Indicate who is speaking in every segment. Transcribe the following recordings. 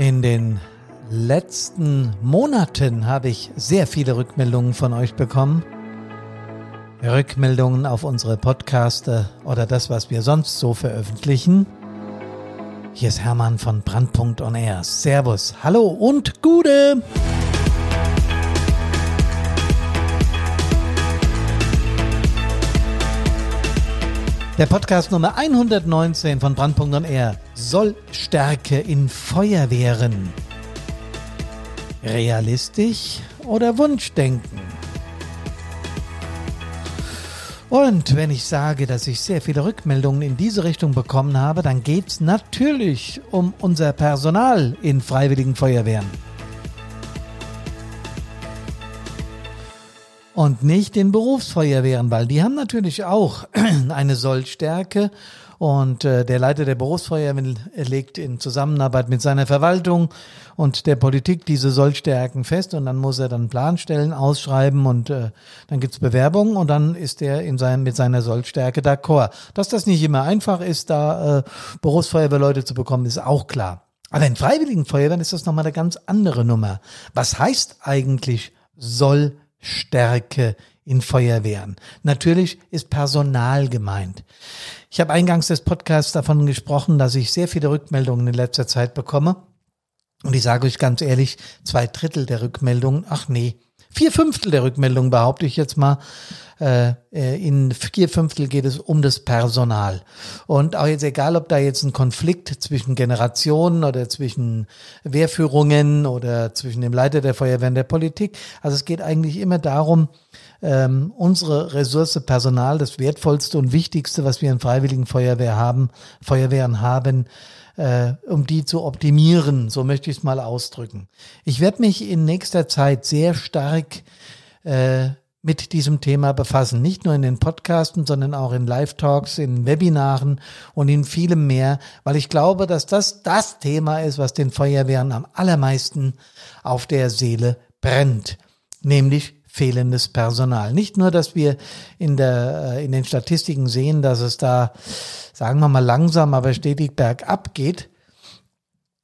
Speaker 1: In den letzten Monaten habe ich sehr viele Rückmeldungen von euch bekommen. Rückmeldungen auf unsere Podcaste oder das, was wir sonst so veröffentlichen. Hier ist Hermann von Brandpunkt on Air. Servus, hallo und Gude! Der Podcast Nummer 119 von Brandpunkt on Air soll Stärke in Feuerwehren. Realistisch oder Wunschdenken? Und wenn ich sage, dass ich sehr viele Rückmeldungen in diese Richtung bekommen habe, dann geht es natürlich um unser Personal in freiwilligen Feuerwehren. Und nicht den Berufsfeuerwehren, weil die haben natürlich auch eine Sollstärke und äh, der Leiter der Berufsfeuerwehr legt in Zusammenarbeit mit seiner Verwaltung und der Politik diese Sollstärken fest und dann muss er dann Planstellen ausschreiben und äh, dann gibt's Bewerbungen und dann ist er in seinem, mit seiner Sollstärke d'accord. Dass das nicht immer einfach ist, da äh, Berufsfeuerwehrleute zu bekommen, ist auch klar. Aber in Freiwilligen Feuerwehren ist das nochmal eine ganz andere Nummer. Was heißt eigentlich Sollstärke? Stärke in Feuerwehren. Natürlich ist Personal gemeint. Ich habe eingangs des Podcasts davon gesprochen, dass ich sehr viele Rückmeldungen in letzter Zeit bekomme. Und ich sage euch ganz ehrlich, zwei Drittel der Rückmeldungen, ach nee, vier Fünftel der Rückmeldungen behaupte ich jetzt mal, äh, äh, in vier Fünftel geht es um das Personal. Und auch jetzt egal, ob da jetzt ein Konflikt zwischen Generationen oder zwischen Wehrführungen oder zwischen dem Leiter der Feuerwehr und der Politik. Also es geht eigentlich immer darum, ähm, unsere Ressource Personal, das wertvollste und wichtigste, was wir in Freiwilligen Feuerwehr haben, Feuerwehren haben, äh, um die zu optimieren. So möchte ich es mal ausdrücken. Ich werde mich in nächster Zeit sehr stark äh, mit diesem Thema befassen. Nicht nur in den Podcasten, sondern auch in Live-Talks, in Webinaren und in vielem mehr, weil ich glaube, dass das das Thema ist, was den Feuerwehren am allermeisten auf der Seele brennt. Nämlich fehlendes Personal. Nicht nur, dass wir in der, äh, in den Statistiken sehen, dass es da, sagen wir mal, langsam, aber stetig bergab geht,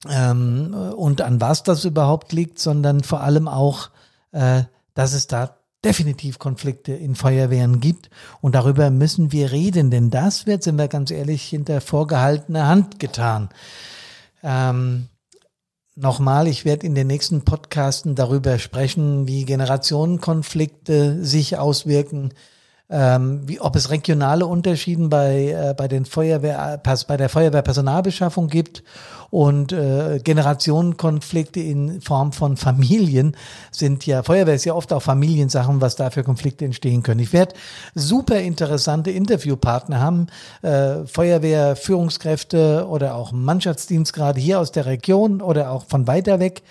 Speaker 1: ähm, und an was das überhaupt liegt, sondern vor allem auch, äh, dass es da definitiv Konflikte in Feuerwehren gibt. Und darüber müssen wir reden, denn das wird, sind wir ganz ehrlich, hinter vorgehaltener Hand getan. Ähm, Nochmal, ich werde in den nächsten Podcasten darüber sprechen, wie Generationenkonflikte sich auswirken, ähm, wie, ob es regionale Unterschieden bei, äh, bei, den Feuerwehr, bei der Feuerwehrpersonalbeschaffung gibt und äh, Generationenkonflikte in Form von Familien sind ja, Feuerwehr ist ja oft auch Familiensachen, was da für Konflikte entstehen können. Ich werde super interessante Interviewpartner haben, äh, Feuerwehrführungskräfte oder auch Mannschaftsdienstgrade hier aus der Region oder auch von weiter weg.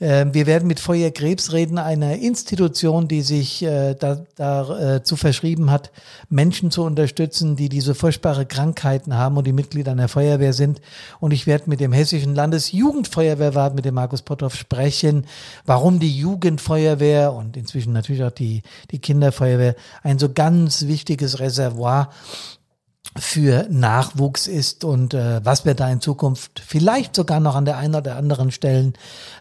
Speaker 1: Ähm, wir werden mit Feuer Krebs reden, einer Institution, die sich äh, da, da äh, verschrieben hat, Menschen zu unterstützen, die diese furchtbare Krankheiten haben und die Mitglieder einer Feuerwehr sind. Und ich werde mit dem hessischen Landesjugendfeuerwehrwart, mit dem Markus Potthoff sprechen, warum die Jugendfeuerwehr und inzwischen natürlich auch die, die Kinderfeuerwehr ein so ganz wichtiges Reservoir für Nachwuchs ist und äh, was wir da in Zukunft vielleicht sogar noch an der einen oder anderen Stellen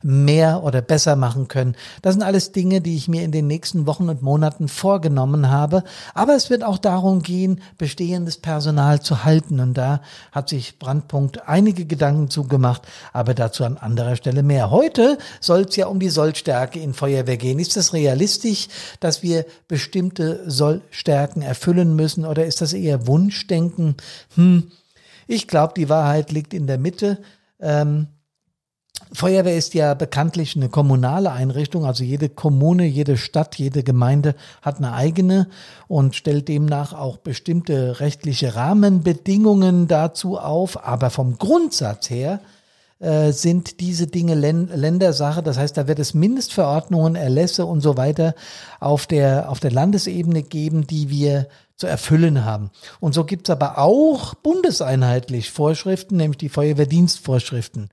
Speaker 1: mehr oder besser machen können. Das sind alles Dinge, die ich mir in den nächsten Wochen und Monaten vorgenommen habe. Aber es wird auch darum gehen, bestehendes Personal zu halten. Und da hat sich Brandpunkt einige Gedanken zugemacht, aber dazu an anderer Stelle mehr. Heute soll es ja um die Sollstärke in Feuerwehr gehen. Ist es realistisch, dass wir bestimmte Sollstärken erfüllen müssen oder ist das eher Wunschdenken? Denken, hm, ich glaube, die Wahrheit liegt in der Mitte. Ähm, Feuerwehr ist ja bekanntlich eine kommunale Einrichtung, also jede Kommune, jede Stadt, jede Gemeinde hat eine eigene und stellt demnach auch bestimmte rechtliche Rahmenbedingungen dazu auf. Aber vom Grundsatz her äh, sind diese Dinge Ländersache. Das heißt, da wird es Mindestverordnungen, Erlässe und so weiter auf der, auf der Landesebene geben, die wir zu erfüllen haben. Und so gibt's aber auch bundeseinheitlich Vorschriften, nämlich die Feuerwehrdienstvorschriften.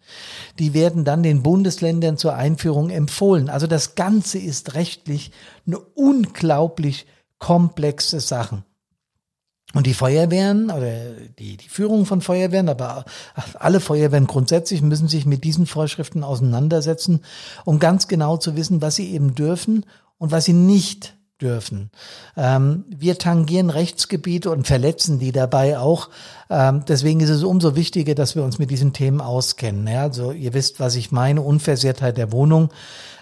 Speaker 1: Die werden dann den Bundesländern zur Einführung empfohlen. Also das Ganze ist rechtlich eine unglaublich komplexe Sache. Und die Feuerwehren oder die, die Führung von Feuerwehren, aber alle Feuerwehren grundsätzlich müssen sich mit diesen Vorschriften auseinandersetzen, um ganz genau zu wissen, was sie eben dürfen und was sie nicht dürfen. Ähm, wir tangieren Rechtsgebiete und verletzen die dabei auch. Ähm, deswegen ist es umso wichtiger, dass wir uns mit diesen Themen auskennen. Ja, also ihr wisst, was ich meine, Unversehrtheit der Wohnung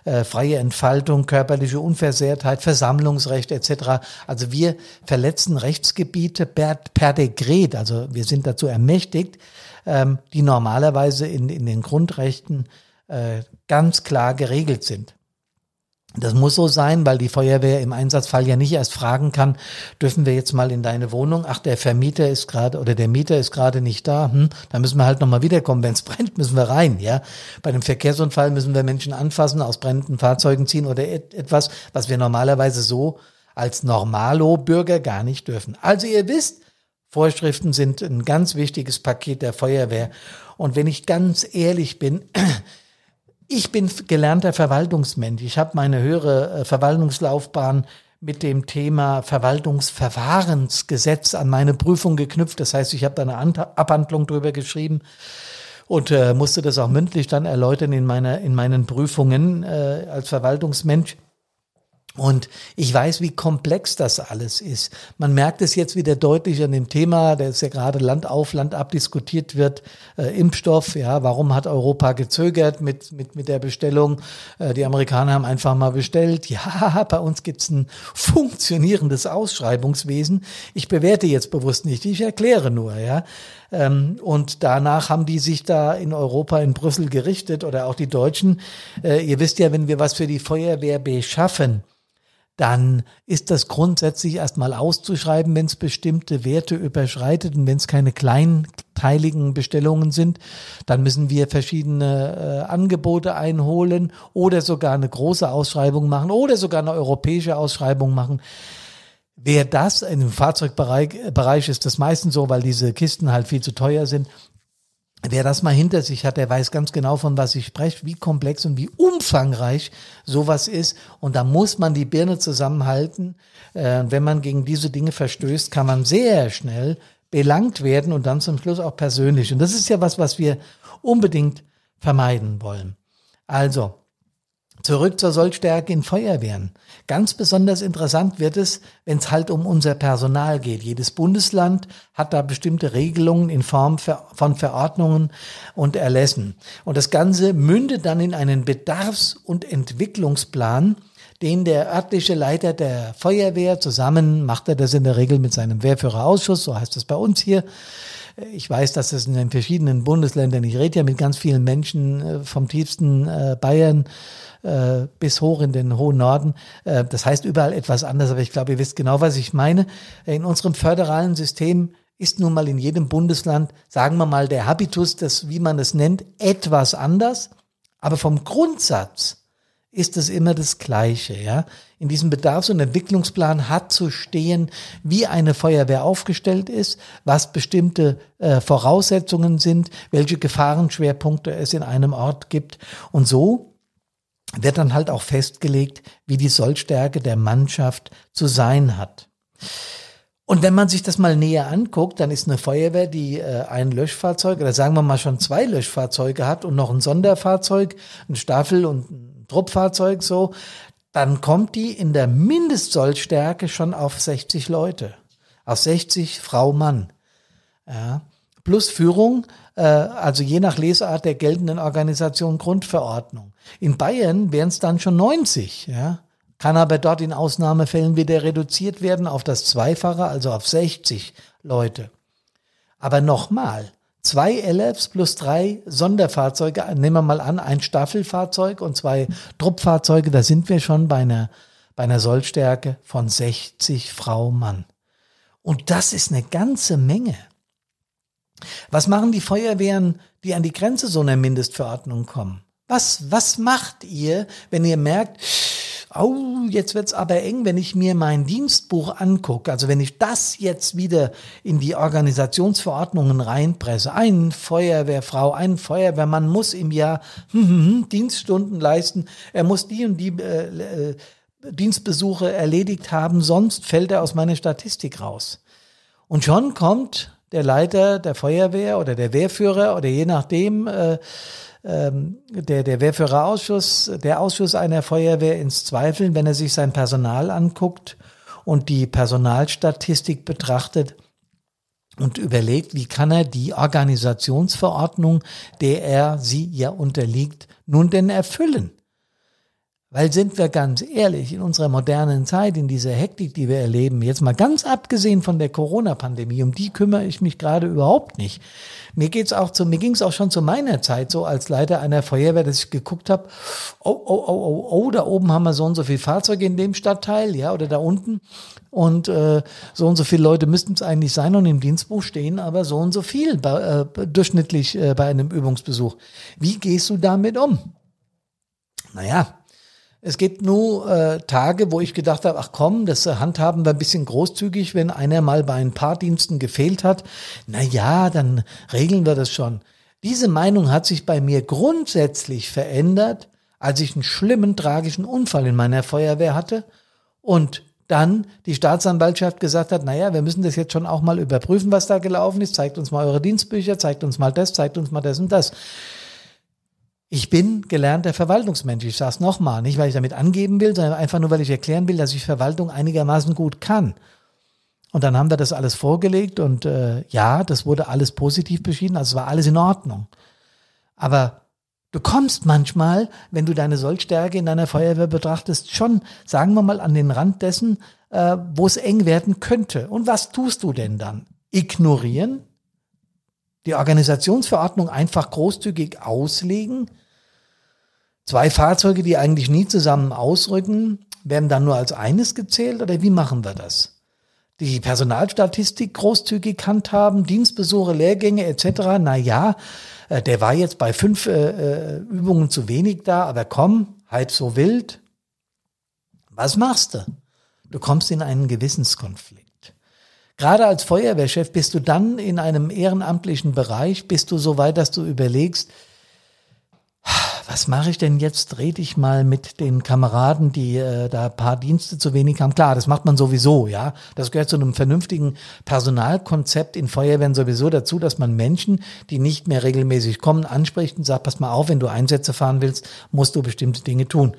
Speaker 1: äh, freie Entfaltung, körperliche Unversehrtheit, Versammlungsrecht etc. Also wir verletzen Rechtsgebiete per, per Dekret, also wir sind dazu ermächtigt, ähm, die normalerweise in, in den Grundrechten äh, ganz klar geregelt sind. Das muss so sein, weil die Feuerwehr im Einsatzfall ja nicht erst fragen kann, dürfen wir jetzt mal in deine Wohnung? Ach, der Vermieter ist gerade oder der Mieter ist gerade nicht da. Hm, dann müssen wir halt nochmal wiederkommen. Wenn es brennt, müssen wir rein. Ja, Bei einem Verkehrsunfall müssen wir Menschen anfassen, aus brennenden Fahrzeugen ziehen oder et etwas, was wir normalerweise so als Normalo-Bürger gar nicht dürfen. Also ihr wisst, Vorschriften sind ein ganz wichtiges Paket der Feuerwehr. Und wenn ich ganz ehrlich bin, ich bin gelernter Verwaltungsmensch. Ich habe meine höhere äh, Verwaltungslaufbahn mit dem Thema Verwaltungsverfahrensgesetz an meine Prüfung geknüpft. Das heißt, ich habe da eine Abhandlung drüber geschrieben und äh, musste das auch mündlich dann erläutern in meiner in meinen Prüfungen äh, als Verwaltungsmensch. Und ich weiß, wie komplex das alles ist. Man merkt es jetzt wieder deutlich an dem Thema, der ist ja gerade Land auf, Land ab diskutiert wird, äh, Impfstoff, ja, warum hat Europa gezögert mit, mit, mit der Bestellung? Äh, die Amerikaner haben einfach mal bestellt. Ja, bei uns gibt's ein funktionierendes Ausschreibungswesen. Ich bewerte jetzt bewusst nicht, ich erkläre nur, ja. Ähm, und danach haben die sich da in Europa, in Brüssel gerichtet oder auch die Deutschen. Äh, ihr wisst ja, wenn wir was für die Feuerwehr beschaffen, dann ist das grundsätzlich erstmal auszuschreiben, wenn es bestimmte Werte überschreitet und wenn es keine kleinteiligen Bestellungen sind, dann müssen wir verschiedene äh, Angebote einholen oder sogar eine große Ausschreibung machen oder sogar eine europäische Ausschreibung machen. Wer das, im Fahrzeugbereich Bereich ist das meistens so, weil diese Kisten halt viel zu teuer sind, Wer das mal hinter sich hat, der weiß ganz genau, von was ich spreche, wie komplex und wie umfangreich sowas ist. Und da muss man die Birne zusammenhalten. Äh, wenn man gegen diese Dinge verstößt, kann man sehr schnell belangt werden und dann zum Schluss auch persönlich. Und das ist ja was, was wir unbedingt vermeiden wollen. Also, Zurück zur Sollstärke in Feuerwehren. Ganz besonders interessant wird es, wenn es halt um unser Personal geht. Jedes Bundesland hat da bestimmte Regelungen in Form von Verordnungen und Erlässen. Und das Ganze mündet dann in einen Bedarfs- und Entwicklungsplan, den der örtliche Leiter der Feuerwehr zusammen, macht er das in der Regel mit seinem Wehrführerausschuss, so heißt es bei uns hier, ich weiß, dass es in den verschiedenen Bundesländern, ich rede ja mit ganz vielen Menschen äh, vom tiefsten äh, Bayern äh, bis hoch in den hohen Norden. Das heißt überall etwas anders, aber ich glaube, ihr wisst genau, was ich meine. In unserem föderalen System ist nun mal in jedem Bundesland, sagen wir mal, der Habitus, das, wie man es nennt, etwas anders. Aber vom Grundsatz ist es immer das Gleiche, ja. In diesem Bedarfs- und Entwicklungsplan hat zu stehen, wie eine Feuerwehr aufgestellt ist, was bestimmte äh, Voraussetzungen sind, welche Gefahrenschwerpunkte es in einem Ort gibt. Und so wird dann halt auch festgelegt, wie die Sollstärke der Mannschaft zu sein hat. Und wenn man sich das mal näher anguckt, dann ist eine Feuerwehr, die äh, ein Löschfahrzeug oder sagen wir mal schon zwei Löschfahrzeuge hat und noch ein Sonderfahrzeug, ein Staffel und ein Truppfahrzeug so, dann kommt die in der Mindestsollstärke schon auf 60 Leute. Auf 60 Frau Mann. Ja. Plus Führung, äh, also je nach Lesart der geltenden Organisation Grundverordnung. In Bayern wären es dann schon 90, ja. Kann aber dort in Ausnahmefällen wieder reduziert werden auf das Zweifache, also auf 60 Leute. Aber nochmal, zwei LFs plus drei Sonderfahrzeuge, nehmen wir mal an, ein Staffelfahrzeug und zwei Truppfahrzeuge, da sind wir schon bei einer, bei einer Sollstärke von 60 Frau Mann. Und das ist eine ganze Menge. Was machen die Feuerwehren, die an die Grenze so einer Mindestverordnung kommen? Was, was macht ihr, wenn ihr merkt, oh, jetzt wird's aber eng, wenn ich mir mein Dienstbuch angucke, also wenn ich das jetzt wieder in die Organisationsverordnungen reinpresse, ein Feuerwehrfrau, ein Feuerwehrmann muss im Jahr Dienststunden leisten, er muss die und die äh, äh, Dienstbesuche erledigt haben, sonst fällt er aus meiner Statistik raus. Und schon kommt der Leiter der Feuerwehr oder der Wehrführer oder je nachdem, äh, ähm, der, der Wehrführerausschuss, der Ausschuss einer Feuerwehr ins Zweifeln, wenn er sich sein Personal anguckt und die Personalstatistik betrachtet und überlegt, wie kann er die Organisationsverordnung, der er sie ja unterliegt, nun denn erfüllen? Weil sind wir ganz ehrlich, in unserer modernen Zeit, in dieser Hektik, die wir erleben, jetzt mal ganz abgesehen von der Corona-Pandemie, um die kümmere ich mich gerade überhaupt nicht. Mir geht's auch zu, mir ging's auch schon zu meiner Zeit so als Leiter einer Feuerwehr, dass ich geguckt habe, oh, oh, oh, oh, oh, da oben haben wir so und so viel Fahrzeuge in dem Stadtteil, ja, oder da unten. Und äh, so und so viele Leute müssten es eigentlich sein und im Dienstbuch stehen aber so und so viel bei, äh, durchschnittlich äh, bei einem Übungsbesuch. Wie gehst du damit um? Naja, es gibt nur äh, Tage, wo ich gedacht habe, ach komm, das handhaben wir ein bisschen großzügig, wenn einer mal bei ein paar Diensten gefehlt hat. Na ja, dann regeln wir das schon. Diese Meinung hat sich bei mir grundsätzlich verändert, als ich einen schlimmen, tragischen Unfall in meiner Feuerwehr hatte und dann die Staatsanwaltschaft gesagt hat, naja, wir müssen das jetzt schon auch mal überprüfen, was da gelaufen ist, zeigt uns mal eure Dienstbücher, zeigt uns mal das, zeigt uns mal das und das. Ich bin gelernter Verwaltungsmensch. Ich sage es nochmal, nicht weil ich damit angeben will, sondern einfach nur, weil ich erklären will, dass ich Verwaltung einigermaßen gut kann. Und dann haben wir das alles vorgelegt und äh, ja, das wurde alles positiv beschieden, also es war alles in Ordnung. Aber du kommst manchmal, wenn du deine Sollstärke in deiner Feuerwehr betrachtest, schon, sagen wir mal, an den Rand dessen, äh, wo es eng werden könnte. Und was tust du denn dann? Ignorieren? Die Organisationsverordnung einfach großzügig auslegen? Zwei Fahrzeuge, die eigentlich nie zusammen ausrücken, werden dann nur als eines gezählt oder wie machen wir das? Die Personalstatistik großzügig handhaben, Dienstbesuche, Lehrgänge etc. Na ja, äh, der war jetzt bei fünf äh, äh, Übungen zu wenig da, aber komm, halb so wild. Was machst du? Du kommst in einen Gewissenskonflikt. Gerade als Feuerwehrchef bist du dann in einem ehrenamtlichen Bereich, bist du so weit, dass du überlegst, was mache ich denn jetzt? Red ich mal mit den Kameraden, die äh, da paar Dienste zu wenig haben. Klar, das macht man sowieso, ja. Das gehört zu einem vernünftigen Personalkonzept in Feuerwehren sowieso dazu, dass man Menschen, die nicht mehr regelmäßig kommen, anspricht und sagt, pass mal auf, wenn du Einsätze fahren willst, musst du bestimmte Dinge tun.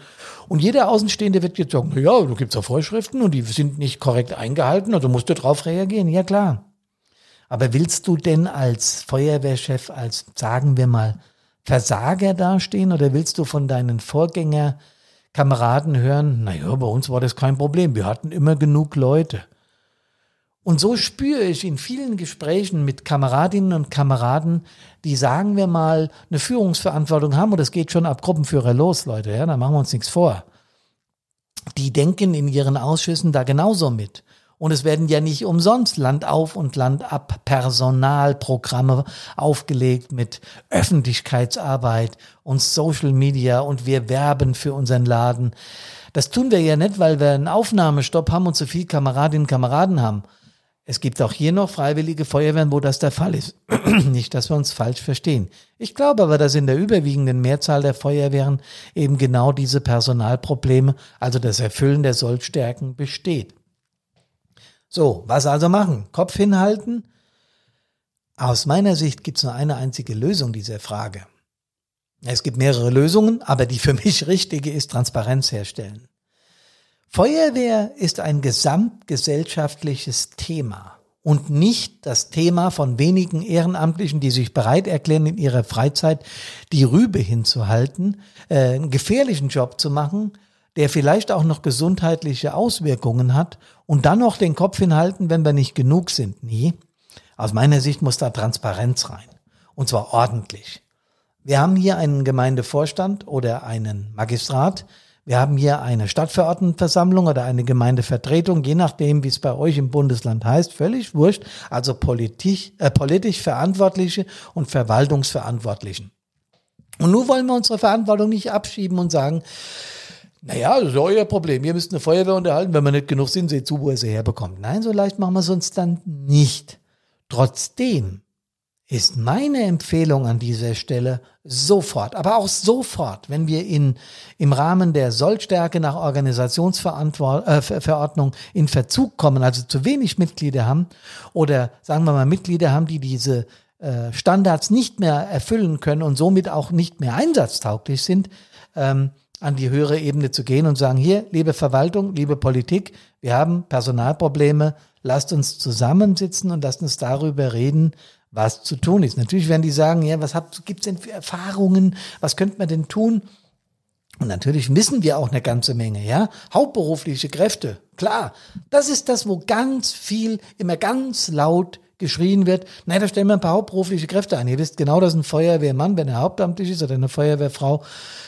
Speaker 1: Und jeder Außenstehende wird jetzt sagen, ja, du gibt's ja Vorschriften und die sind nicht korrekt eingehalten, also musst du darauf reagieren. Ja, klar. Aber willst du denn als Feuerwehrchef, als, sagen wir mal, Versager dastehen oder willst du von deinen Vorgängerkameraden hören, naja, bei uns war das kein Problem, wir hatten immer genug Leute. Und so spüre ich in vielen Gesprächen mit Kameradinnen und Kameraden, die sagen wir mal eine Führungsverantwortung haben, und das geht schon ab Gruppenführer los, Leute, ja, da machen wir uns nichts vor. Die denken in ihren Ausschüssen da genauso mit. Und es werden ja nicht umsonst Land auf und Land ab Personalprogramme aufgelegt mit Öffentlichkeitsarbeit und Social Media und wir werben für unseren Laden. Das tun wir ja nicht, weil wir einen Aufnahmestopp haben und zu viel Kameradinnen und Kameraden haben. Es gibt auch hier noch freiwillige Feuerwehren, wo das der Fall ist. Nicht, dass wir uns falsch verstehen. Ich glaube aber, dass in der überwiegenden Mehrzahl der Feuerwehren eben genau diese Personalprobleme, also das Erfüllen der Sollstärken besteht. So, was also machen? Kopf hinhalten? Aus meiner Sicht gibt es nur eine einzige Lösung dieser Frage. Es gibt mehrere Lösungen, aber die für mich richtige ist Transparenz herstellen. Feuerwehr ist ein gesamtgesellschaftliches Thema und nicht das Thema von wenigen Ehrenamtlichen, die sich bereit erklären, in ihrer Freizeit die Rübe hinzuhalten, äh, einen gefährlichen Job zu machen, der vielleicht auch noch gesundheitliche Auswirkungen hat und dann noch den Kopf hinhalten, wenn wir nicht genug sind. Nie. Aus meiner Sicht muss da Transparenz rein. Und zwar ordentlich. Wir haben hier einen Gemeindevorstand oder einen Magistrat. Wir haben hier eine Stadtverordnetenversammlung oder eine Gemeindevertretung, je nachdem, wie es bei euch im Bundesland heißt, völlig wurscht. Also politisch, äh, politisch Verantwortliche und Verwaltungsverantwortlichen. Und nun wollen wir unsere Verantwortung nicht abschieben und sagen, naja, das ist euer Problem. Ihr müsst eine Feuerwehr unterhalten. Wenn wir nicht genug sind, seht zu, wo ihr sie herbekommt. Nein, so leicht machen wir es uns dann nicht. Trotzdem ist meine Empfehlung an dieser Stelle sofort, aber auch sofort, wenn wir in, im Rahmen der Sollstärke nach Organisationsverordnung äh, in Verzug kommen, also zu wenig Mitglieder haben oder sagen wir mal Mitglieder haben, die diese äh, Standards nicht mehr erfüllen können und somit auch nicht mehr einsatztauglich sind, ähm, an die höhere Ebene zu gehen und sagen, hier, liebe Verwaltung, liebe Politik, wir haben Personalprobleme, lasst uns zusammensitzen und lasst uns darüber reden, was zu tun ist. Natürlich werden die sagen, ja, was gibt es denn für Erfahrungen? Was könnte man denn tun? Und natürlich wissen wir auch eine ganze Menge, ja. Hauptberufliche Kräfte, klar. Das ist das, wo ganz viel, immer ganz laut geschrien wird. Nein, da stellen wir ein paar hauptberufliche Kräfte ein. Ihr wisst genau, dass ein Feuerwehrmann, wenn er hauptamtlich ist, oder eine Feuerwehrfrau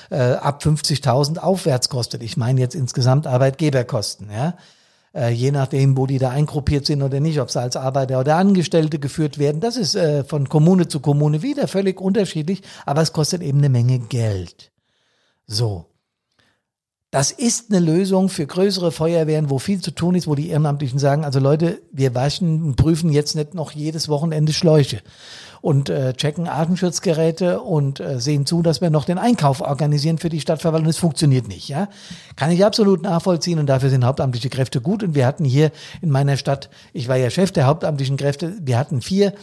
Speaker 1: äh, ab 50.000 aufwärts kostet. Ich meine jetzt insgesamt Arbeitgeberkosten, ja äh, je nachdem, wo die da eingruppiert sind oder nicht, ob sie als Arbeiter oder Angestellte geführt werden. Das ist äh, von Kommune zu Kommune wieder völlig unterschiedlich, aber es kostet eben eine Menge Geld. So. Das ist eine Lösung für größere Feuerwehren, wo viel zu tun ist, wo die Ehrenamtlichen sagen, also Leute, wir waschen und prüfen jetzt nicht noch jedes Wochenende Schläuche und äh, checken Atemschutzgeräte und äh, sehen zu, dass wir noch den Einkauf organisieren für die Stadtverwaltung. Das funktioniert nicht, ja. Kann ich absolut nachvollziehen und dafür sind hauptamtliche Kräfte gut. Und wir hatten hier in meiner Stadt, ich war ja Chef der hauptamtlichen Kräfte, wir hatten vier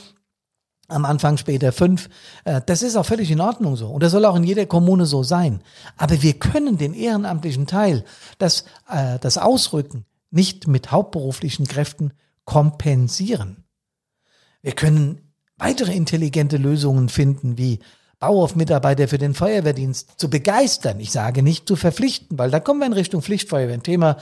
Speaker 1: am Anfang später fünf. Äh, das ist auch völlig in Ordnung so. Und das soll auch in jeder Kommune so sein. Aber wir können den ehrenamtlichen Teil, das, äh, das Ausrücken, nicht mit hauptberuflichen Kräften kompensieren. Wir können weitere intelligente Lösungen finden, wie Bauhofmitarbeiter für den Feuerwehrdienst zu begeistern. Ich sage nicht zu verpflichten, weil da kommen wir in Richtung Pflichtfeuerwehr. Ein Thema,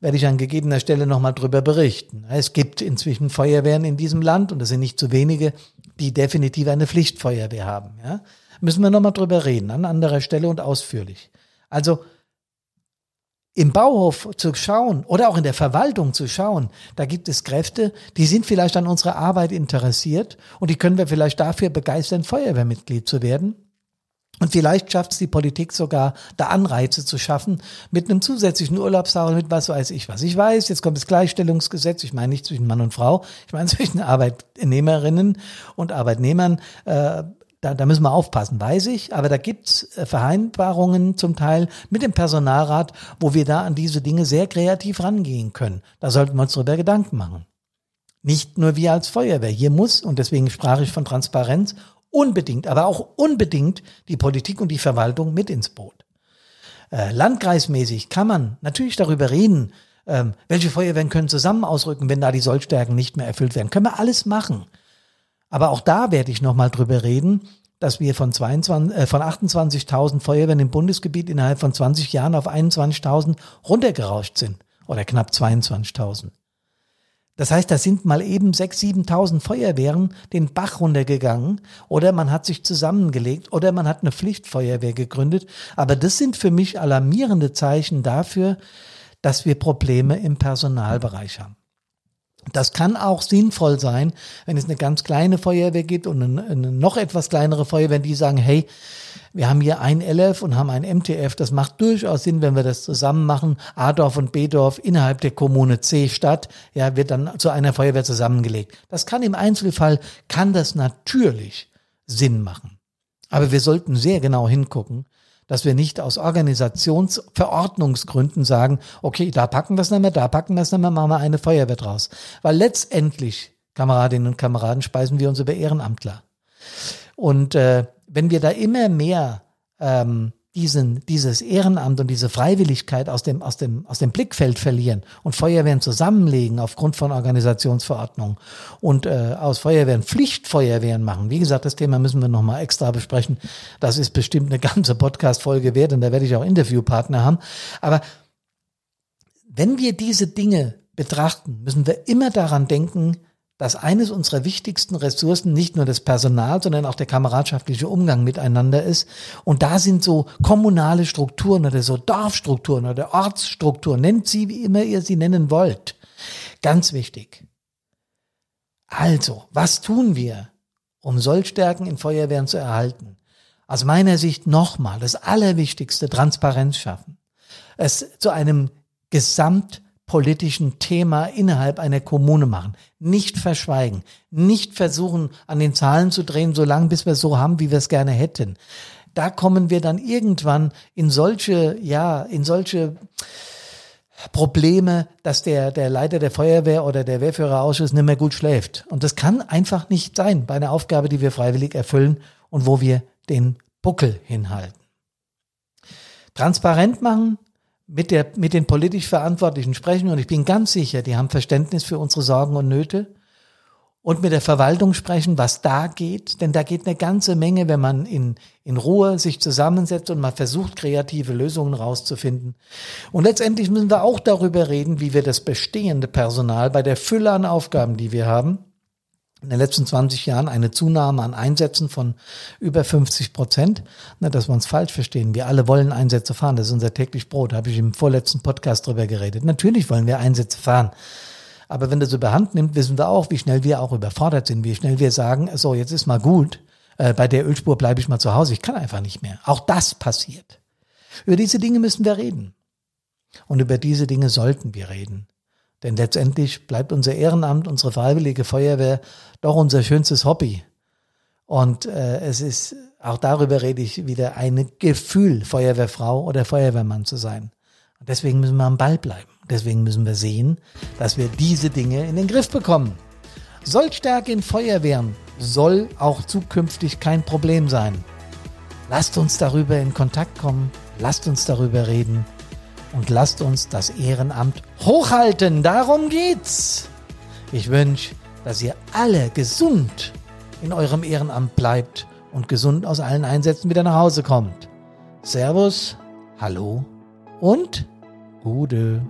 Speaker 1: werde ich an gegebener Stelle nochmal drüber berichten. Es gibt inzwischen Feuerwehren in diesem Land und es sind nicht zu wenige, die definitiv eine Pflichtfeuerwehr haben. Ja? Müssen wir nochmal drüber reden, an anderer Stelle und ausführlich. Also im Bauhof zu schauen oder auch in der Verwaltung zu schauen, da gibt es Kräfte, die sind vielleicht an unserer Arbeit interessiert und die können wir vielleicht dafür begeistern, Feuerwehrmitglied zu werden. Und vielleicht schafft es die Politik sogar, da Anreize zu schaffen mit einem zusätzlichen Urlaubstag mit was weiß ich was. Ich weiß, jetzt kommt das Gleichstellungsgesetz, ich meine nicht zwischen Mann und Frau, ich meine zwischen Arbeitnehmerinnen und Arbeitnehmern. Äh, da, da müssen wir aufpassen, weiß ich, aber da gibt's äh, Vereinbarungen zum Teil mit dem Personalrat, wo wir da an diese Dinge sehr kreativ rangehen können. Da sollten wir uns darüber Gedanken machen. Nicht nur wir als Feuerwehr. Hier muss, und deswegen sprach ich von Transparenz, unbedingt, aber auch unbedingt die Politik und die Verwaltung mit ins Boot. Äh, landkreismäßig kann man natürlich darüber reden, ähm, welche Feuerwehren können zusammen ausrücken, wenn da die Sollstärken nicht mehr erfüllt werden. Können wir alles machen. Aber auch da werde ich nochmal drüber reden, dass wir von, 22, äh, von 28.000 Feuerwehren im Bundesgebiet innerhalb von 20 Jahren auf 21.000 runtergerauscht sind. Oder knapp 22.000. Das heißt, da sind mal eben 6.000, 7.000 Feuerwehren den Bach runtergegangen oder man hat sich zusammengelegt oder man hat eine Pflichtfeuerwehr gegründet. Aber das sind für mich alarmierende Zeichen dafür, dass wir Probleme im Personalbereich haben. Das kann auch sinnvoll sein, wenn es eine ganz kleine Feuerwehr gibt und eine, eine noch etwas kleinere Feuerwehr, die sagen, hey, wir haben hier ein LF und haben ein MTF. Das macht durchaus Sinn, wenn wir das zusammen machen. A-Dorf und B-Dorf innerhalb der Kommune C Stadt, ja, wird dann zu einer Feuerwehr zusammengelegt. Das kann im Einzelfall, kann das natürlich Sinn machen. Aber wir sollten sehr genau hingucken, dass wir nicht aus Organisationsverordnungsgründen sagen, okay, da packen wir es nicht mehr, da packen wir es nicht mehr, machen wir eine Feuerwehr draus. Weil letztendlich, Kameradinnen und Kameraden, speisen wir uns über Ehrenamtler. Und äh, wenn wir da immer mehr ähm, diesen, dieses Ehrenamt und diese Freiwilligkeit aus dem, aus, dem, aus dem Blickfeld verlieren und Feuerwehren zusammenlegen aufgrund von Organisationsverordnungen und äh, aus Feuerwehren Pflichtfeuerwehren machen. Wie gesagt, das Thema müssen wir nochmal extra besprechen. Das ist bestimmt eine ganze Podcast-Folge wert und da werde ich auch Interviewpartner haben. Aber wenn wir diese Dinge betrachten, müssen wir immer daran denken, dass eines unserer wichtigsten Ressourcen nicht nur das Personal, sondern auch der kameradschaftliche Umgang miteinander ist. Und da sind so kommunale Strukturen oder so Dorfstrukturen oder Ortsstrukturen, nennt sie, wie immer ihr sie nennen wollt, ganz wichtig. Also, was tun wir, um Sollstärken in Feuerwehren zu erhalten? Aus meiner Sicht nochmal das Allerwichtigste, Transparenz schaffen. Es zu einem Gesamt politischen Thema innerhalb einer Kommune machen. Nicht verschweigen. Nicht versuchen, an den Zahlen zu drehen, solange bis wir es so haben, wie wir es gerne hätten. Da kommen wir dann irgendwann in solche, ja, in solche Probleme, dass der, der Leiter der Feuerwehr oder der Wehrführerausschuss nicht mehr gut schläft. Und das kann einfach nicht sein bei einer Aufgabe, die wir freiwillig erfüllen und wo wir den Buckel hinhalten. Transparent machen, mit, der, mit den politisch Verantwortlichen sprechen und ich bin ganz sicher, die haben Verständnis für unsere Sorgen und Nöte und mit der Verwaltung sprechen, was da geht, denn da geht eine ganze Menge, wenn man in, in Ruhe sich zusammensetzt und mal versucht, kreative Lösungen rauszufinden. Und letztendlich müssen wir auch darüber reden, wie wir das bestehende Personal bei der Fülle an Aufgaben, die wir haben, in den letzten 20 Jahren eine Zunahme an Einsätzen von über 50 Prozent. Na, dass wir uns falsch verstehen. Wir alle wollen Einsätze fahren. Das ist unser täglich Brot. Da habe ich im vorletzten Podcast drüber geredet. Natürlich wollen wir Einsätze fahren. Aber wenn das überhand nimmt, wissen wir auch, wie schnell wir auch überfordert sind, wie schnell wir sagen, so, jetzt ist mal gut. Äh, bei der Ölspur bleibe ich mal zu Hause. Ich kann einfach nicht mehr. Auch das passiert. Über diese Dinge müssen wir reden. Und über diese Dinge sollten wir reden. Denn letztendlich bleibt unser Ehrenamt, unsere freiwillige Feuerwehr doch unser schönstes Hobby. Und äh, es ist, auch darüber rede ich wieder, ein Gefühl, Feuerwehrfrau oder Feuerwehrmann zu sein. Und deswegen müssen wir am Ball bleiben. Deswegen müssen wir sehen, dass wir diese Dinge in den Griff bekommen. Sollstärke in Feuerwehren soll auch zukünftig kein Problem sein. Lasst uns darüber in Kontakt kommen, lasst uns darüber reden und lasst uns das Ehrenamt hochhalten. Darum geht's. Ich wünsche, dass ihr alle gesund in eurem Ehrenamt bleibt und gesund aus allen Einsätzen wieder nach Hause kommt. Servus, hallo und Gude.